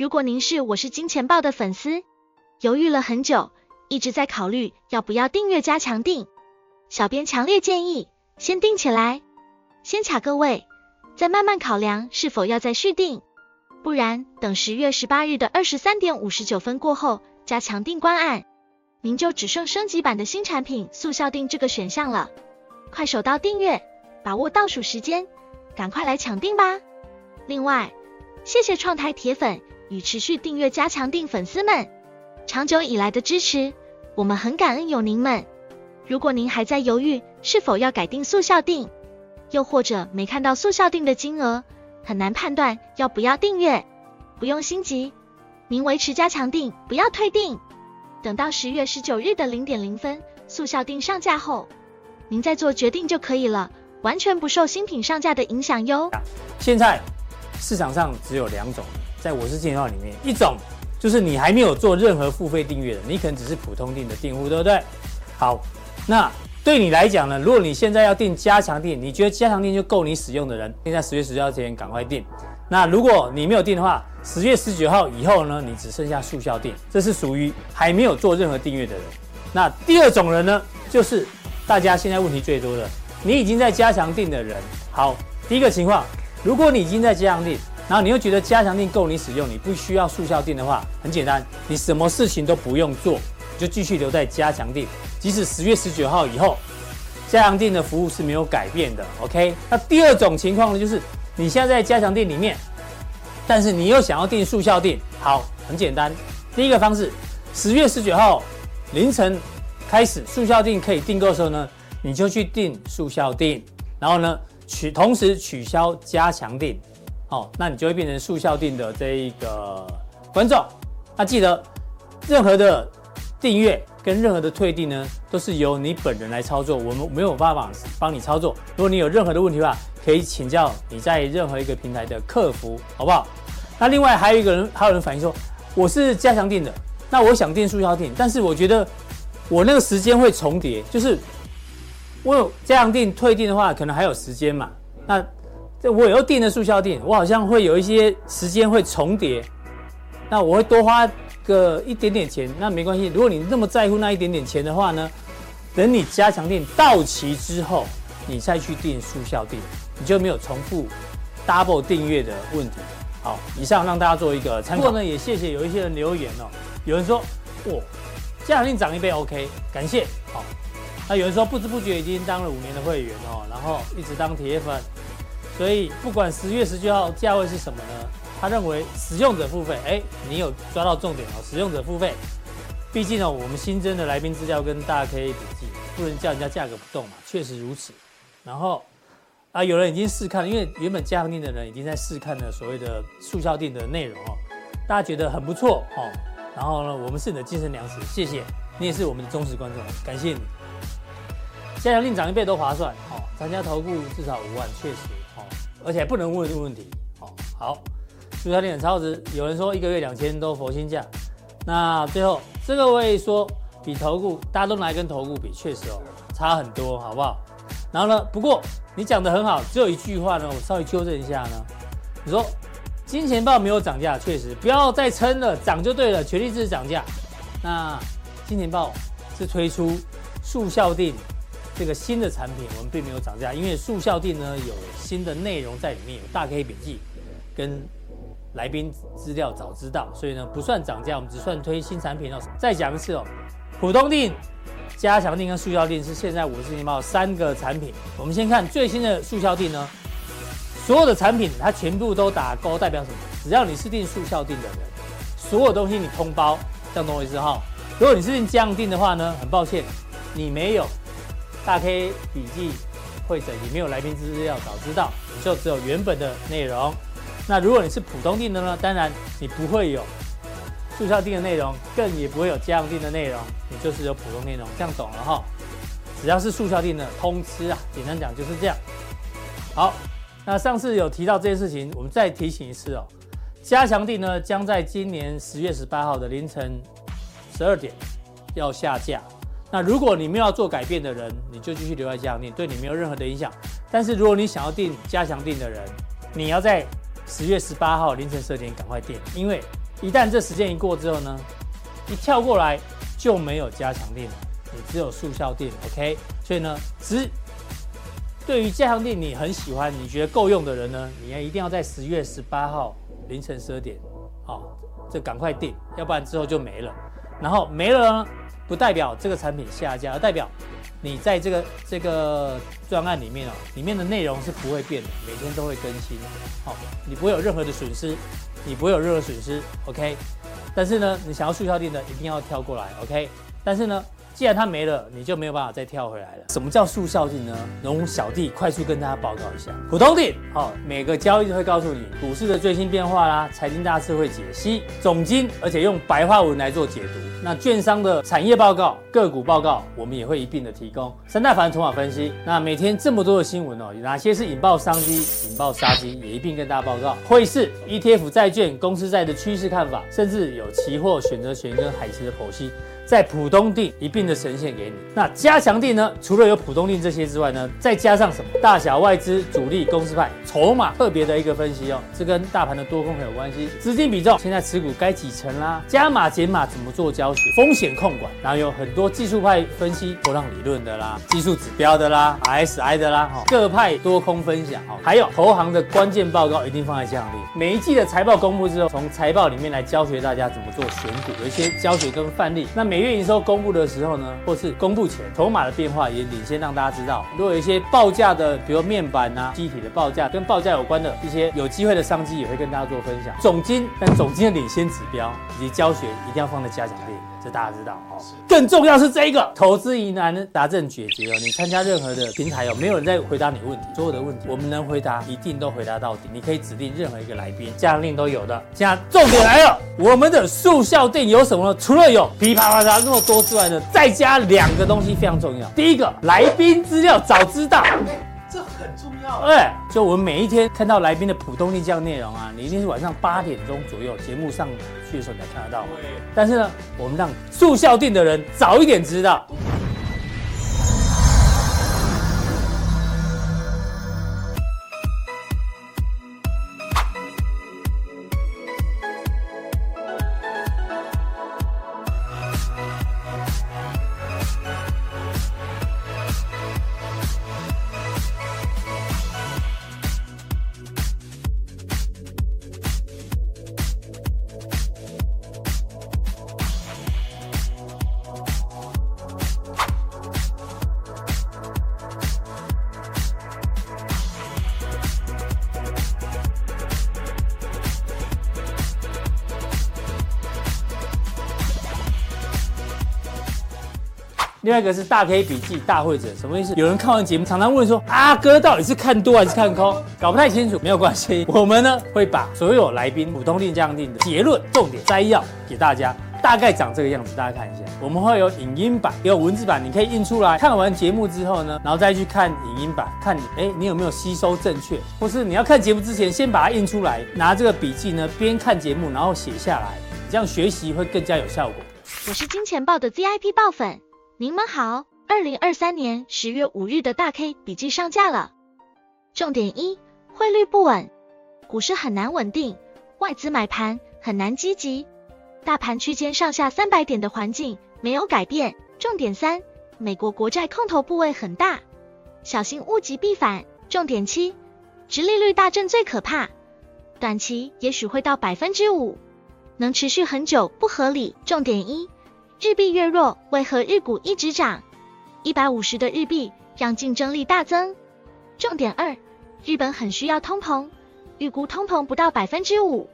如果您是我是金钱豹的粉丝，犹豫了很久，一直在考虑要不要订阅加强订，小编强烈建议先订起来，先卡个位，再慢慢考量是否要再续订，不然等十月十八日的二十三点五十九分过后，加强订关案，您就只剩升级版的新产品速效订这个选项了。快手到订阅，把握倒数时间，赶快来抢订吧！另外，谢谢创台铁粉与持续订阅加强订粉丝们长久以来的支持，我们很感恩有您们。如果您还在犹豫是否要改订速效订，又或者没看到速效订的金额，很难判断要不要订阅，不用心急，您维持加强订，不要退订，等到十月十九日的零点零分速效订上架后，您再做决定就可以了，完全不受新品上架的影响哟。现在。市场上只有两种，在我是金钱豹里面，一种就是你还没有做任何付费订阅的，你可能只是普通订的订户，对不对？好，那对你来讲呢，如果你现在要订加强订，你觉得加强订就够你使用的人，现在十月十九号前赶快订。那如果你没有订的话，十月十九号以后呢，你只剩下速效订，这是属于还没有做任何订阅的人。那第二种人呢，就是大家现在问题最多的，你已经在加强订的人。好，第一个情况。如果你已经在加强订，然后你又觉得加强定够你使用，你不需要速效定的话，很简单，你什么事情都不用做，你就继续留在加强定，即使十月十九号以后，加强定的服务是没有改变的。OK，那第二种情况呢，就是你现在在加强订里面，但是你又想要订速效定，好，很简单，第一个方式，十月十九号凌晨开始速效定可以订购的时候呢，你就去订速效定，然后呢，取同时取消加强定，好，那你就会变成速效订的这一个观众。那记得，任何的订阅跟任何的退订呢，都是由你本人来操作，我们没有办法帮你操作。如果你有任何的问题的话，可以请教你在任何一个平台的客服，好不好？那另外还有一个人，还有人反映说，我是加强订的，那我想订速效订，但是我觉得我那个时间会重叠，就是。我有加强订退订的话，可能还有时间嘛？那这我又订了速效订，我好像会有一些时间会重叠，那我会多花个一点点钱，那没关系。如果你那么在乎那一点点钱的话呢，等你加强订到期之后，你再去订速效订，你就没有重复 double 订阅的问题。好，以上让大家做一个参考。不过呢，也谢谢有一些人留言哦，有人说，哦，加强订涨一倍 OK，感谢，好。那有人说不知不觉已经当了五年的会员哦，然后一直当铁粉，所以不管十月十九号价位是什么呢？他认为使用者付费，哎，你有抓到重点哦，使用者付费。毕竟呢，我们新增的来宾资料跟大 K 笔记，不能叫人家价格不动嘛，确实如此。然后啊，有人已经试看了，因为原本加强订的人已经在试看了所谓的速效订的内容哦，大家觉得很不错哦。然后呢，我们是你的精神粮食，谢谢你也是我们的忠实观众，感谢你。加强订涨一倍都划算，哦，参加投顾至少五万，确实，而且不能问这个问题，哦，好，速效订很超值，有人说一个月两千多佛心价，那最后这个我也说比投顾，大家都拿跟投顾比，确实哦，差很多，好不好？然后呢，不过你讲的很好，只有一句话呢，我稍微纠正一下呢，你说金钱豹没有涨价，确实，不要再撑了，涨就对了，全力支持涨价，那金钱豹是推出速效定。这个新的产品我们并没有涨价，因为速效定呢有新的内容在里面，有大 K 笔记跟来宾资料早知道，所以呢不算涨价，我们只算推新产品哦。再讲一次哦，普通定、加强定跟速效定是现在我是金钱豹三个产品。我们先看最新的速效定呢，所有的产品它全部都打勾，代表什么？只要你是订速效定的人，所有东西你通包，这样懂我意思哈。如果你是订降定的话呢，很抱歉，你没有。大 K 笔记会诊也没有来宾资料早知道，你就只有原本的内容。那如果你是普通订的呢？当然你不会有速效订的内容，更也不会有加强订的内容，你就是有普通内容。这样懂了哈？只要是速效订的通吃啊，简单讲就是这样。好，那上次有提到这件事情，我们再提醒一次哦。加强订呢，将在今年十月十八号的凌晨十二点要下架。那如果你没有做改变的人，你就继续留在加强店，对你没有任何的影响。但是如果你想要订加强订的人，你要在十月十八号凌晨十二点赶快订，因为一旦这时间一过之后呢，一跳过来就没有加强錠了，你只有速效錠。OK，所以呢，只对于加强錠你很喜欢，你觉得够用的人呢，你要一定要在十月十八号凌晨十二点，好，这赶快订，要不然之后就没了。然后没了呢，不代表这个产品下架，而代表你在这个这个专案里面哦，里面的内容是不会变的，每天都会更新，好，你不会有任何的损失，你不会有任何损失，OK。但是呢，你想要促销店的一定要跳过来，OK。但是呢，既然它没了，你就没有办法再跳回来了。什么叫速效性呢？容小弟快速跟大家报告一下。普通錠，好，每个交易都会告诉你股市的最新变化啦，财经大事会解析，总经，而且用白话文来做解读。那券商的产业报告、个股报告，我们也会一并的提供。三大法人筹码分析，那每天这么多的新闻哦，有哪些是引爆商机、引爆杀机，也一并跟大家报告。汇市、ETF、债券、公司债的趋势看法，甚至有期货、选择权跟海期的剖析。在普通地一并的呈现给你。那加强地呢？除了有普通地这些之外呢，再加上什么？大小外资、主力、公司派、筹码特别的一个分析哦，这跟大盘的多空很有关系。资金比重，现在持股该几成啦？加码减码怎么做教学？风险控管，然后有很多技术派分析、波浪理论的啦，技术指标的啦，RSI 的啦，各派多空分享哈，还有投行的关键报告一定放在加强錠。每一季的财报公布之后，从财报里面来教学大家怎么做选股，有一些教学跟范例。那每月营收公布的时候呢，或是公布前，筹码的变化也领先让大家知道。如果有一些报价的，比如面板啊、机体的报价，跟报价有关的一些有机会的商机，也会跟大家做分享。总经，但总经的领先指标以及教学一定要放在加强錠。这大家知道哦，更重要是这一个投资疑难答正解决哦。你参加任何的平台哦，没有人在回答你问题，所有的问题我们能回答，一定都回答到底。你可以指定任何一个来宾，加强錠都有的。现在重点来了，我们的速效錠有什么呢？除了有噼啪那么多之外呢，再加两个东西非常重要。第一个，来宾资料早知道。这很重要哎，就我们每一天看到来宾的普通錠这样内容啊，你一定是晚上八点钟左右节目上去的时候你才看得到。但是呢，我们让速效錠的人早一点知道。另外一个是大 K 笔记大会者，什么意思？有人看完节目，常常问说：阿哥到底是看多还是看空？搞不太清楚，没有关系，我们呢会把所有来宾普通錠、加强錠的结论、重点摘要给大家，大概长这个样子，大家看一下。我们会有影音版，也有文字版，你可以印出来。看完节目之后呢，然后再去看影音版，看你哎你有没有吸收正确，或是你要看节目之前先把它印出来，拿这个笔记呢边看节目，然后写下来，这样学习会更加有效果。我是金钱豹的 VIP 爆粉。您们好，二零二三年十月五日的大 K 笔记上架了。重点一，汇率不稳，股市很难稳定，外资买盘很难积极，大盘区间上下三百点的环境没有改变。重点三，美国国债空头部位很大，小心物极必反。重点七，殖利率大震最可怕，短期也许会到百分之五，能持续很久不合理。重点一。日币越弱，为何日股一直涨？一百五十的日币让竞争力大增。重点二，日本很需要通膨，预估通膨不到百分之五。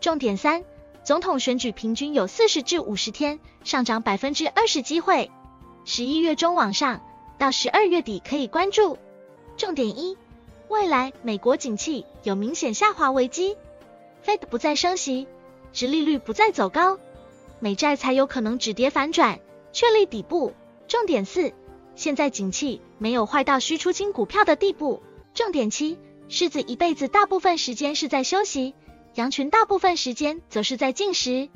重点三，总统选举平均有四十至五十天上涨百分之二十机会，十一月中往上到十二月底可以关注。重点一，未来美国景气有明显下滑危机，Fed 不再升息，殖利率不再走高。美债才有可能止跌反转，确立底部。重点四，现在景气没有坏到需出清股票的地步。重点七，狮子一辈子大部分时间是在休息，羊群大部分时间则是在进食。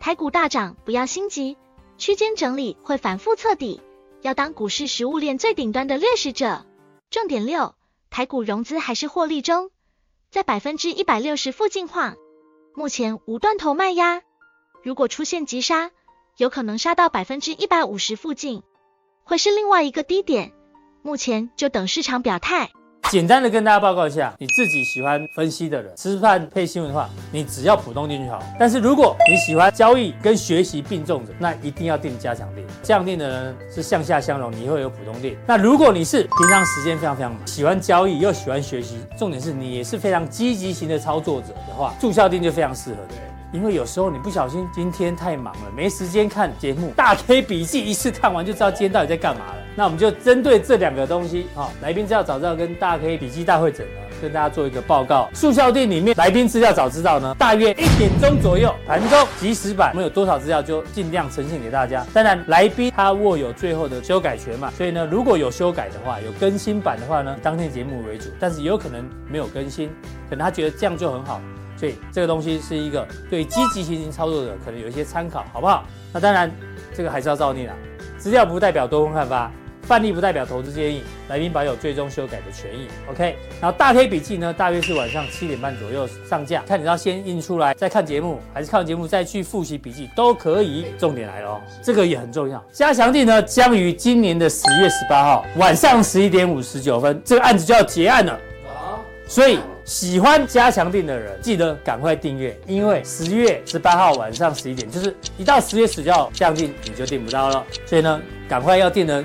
台股大涨不要心急，区间整理会反复测底，要当股市食物链最顶端的掠食者。重点六，台股融资还是获利中，在百分之一百六十附近晃，目前无断头卖压，如果出现急杀，有可能杀到百分之一百五十附近，会是另外一个低点，目前就等市场表态。简单的跟大家报告一下，你自己喜欢分析的人，吃饭配新闻的话，你只要普通定就好。但是如果你喜欢交易跟学习并重的，那一定要定加强定。这样定的人是向下相容，你会有普通定。那如果你是平常时间非常非常忙喜欢交易又喜欢学习，重点是你也是非常积极型的操作者的话，住校定就非常适合的。因为有时候你不小心今天太忙了，没时间看节目，大 K 笔记一次看完就知道今天到底在干嘛了。那我们就针对这两个东西，哈，来宾资料早知道跟大 K 笔记大会诊呢，跟大家做一个报告。速效店里面来宾资料早知道呢，大约一点钟左右盘中即时版，我们有多少资料就尽量呈现给大家。当然，来宾他握有最后的修改权嘛，所以呢，如果有修改的话，有更新版的话呢，当天节目为主，但是也有可能没有更新，可能他觉得这样就很好。所以这个东西是一个对积极型操作者可能有一些参考，好不好？那当然，这个还是要照念啊。资料不代表多空看法，范例不代表投资建议，来宾保有最终修改的权益。OK。然后大 K 笔记呢，大约是晚上七点半左右上架，看你要先印出来再看节目，还是看完节目再去复习笔记都可以。重点来了哦，这个也很重要。加强地呢，将于今年的十月十八号晚上十一点五十九分，这个案子就要结案了。所以喜欢加强錠的人，记得赶快订阅，因为十月十八号晚上十一点，就是一到十月十九号加强錠你就订不到了。所以呢，赶快要订的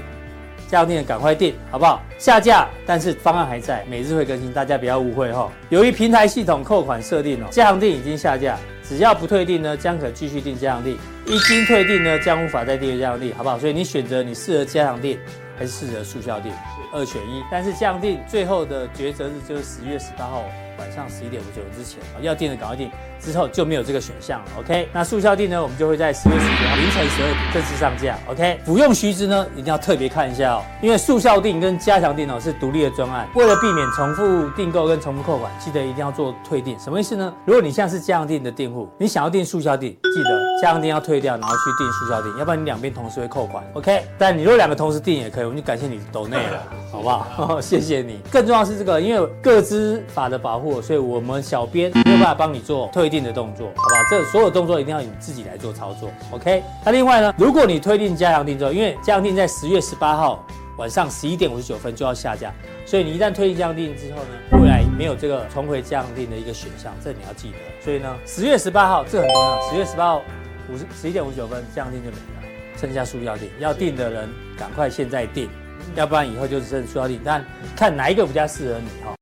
加强錠赶快订，好不好？下架，但是方案还在，每日会更新，大家不要误会哈。由于平台系统扣款设定哦，加强錠已经下架，只要不退订呢，将可继续订加强錠；一经退订呢，将无法再订阅加强錠，好不好？所以你选择你适合加强錠还是适合速效定。二选一，但是这样定最后的抉择日就是十月十八号晚上十一点五九之前要定的赶快定，之后就没有这个选项了。OK，那速效定呢，我们就会在十月十九号凌晨十二点正式上架。OK，服用须知呢一定要特别看一下哦，因为速效定跟加强定哦是独立的专案，为了避免重复订购跟重复扣款，记得一定要做退订。什么意思呢？如果你现在是加强定的订户，你想要订速效定，记得加强定要退掉，然后去订速效定，要不然你两边同时会扣款。OK，但你如果两个同时订也可以，我们就感谢你抖内了，好不好？哦，谢谢你。更重要的是这个，因为个资法的保护，所以我们小编没有办法帮你做退推定的动作，好不好？这所有动作一定要你自己来做操作。OK，那另外呢，如果你推定加强定之后，因为加强定在十月十八号晚上十一点五十九分就要下架，所以你一旦推定加强定之后呢，未来没有这个重回加强錠的一个选项，这你要记得。所以呢，十月十八号这很重要，十月十八号五十十一点五十九分加强錠就没了，剩下速效錠，要订的人赶快现在订。要不然以后就只剩速效錠，但看哪一个比较适合你哈。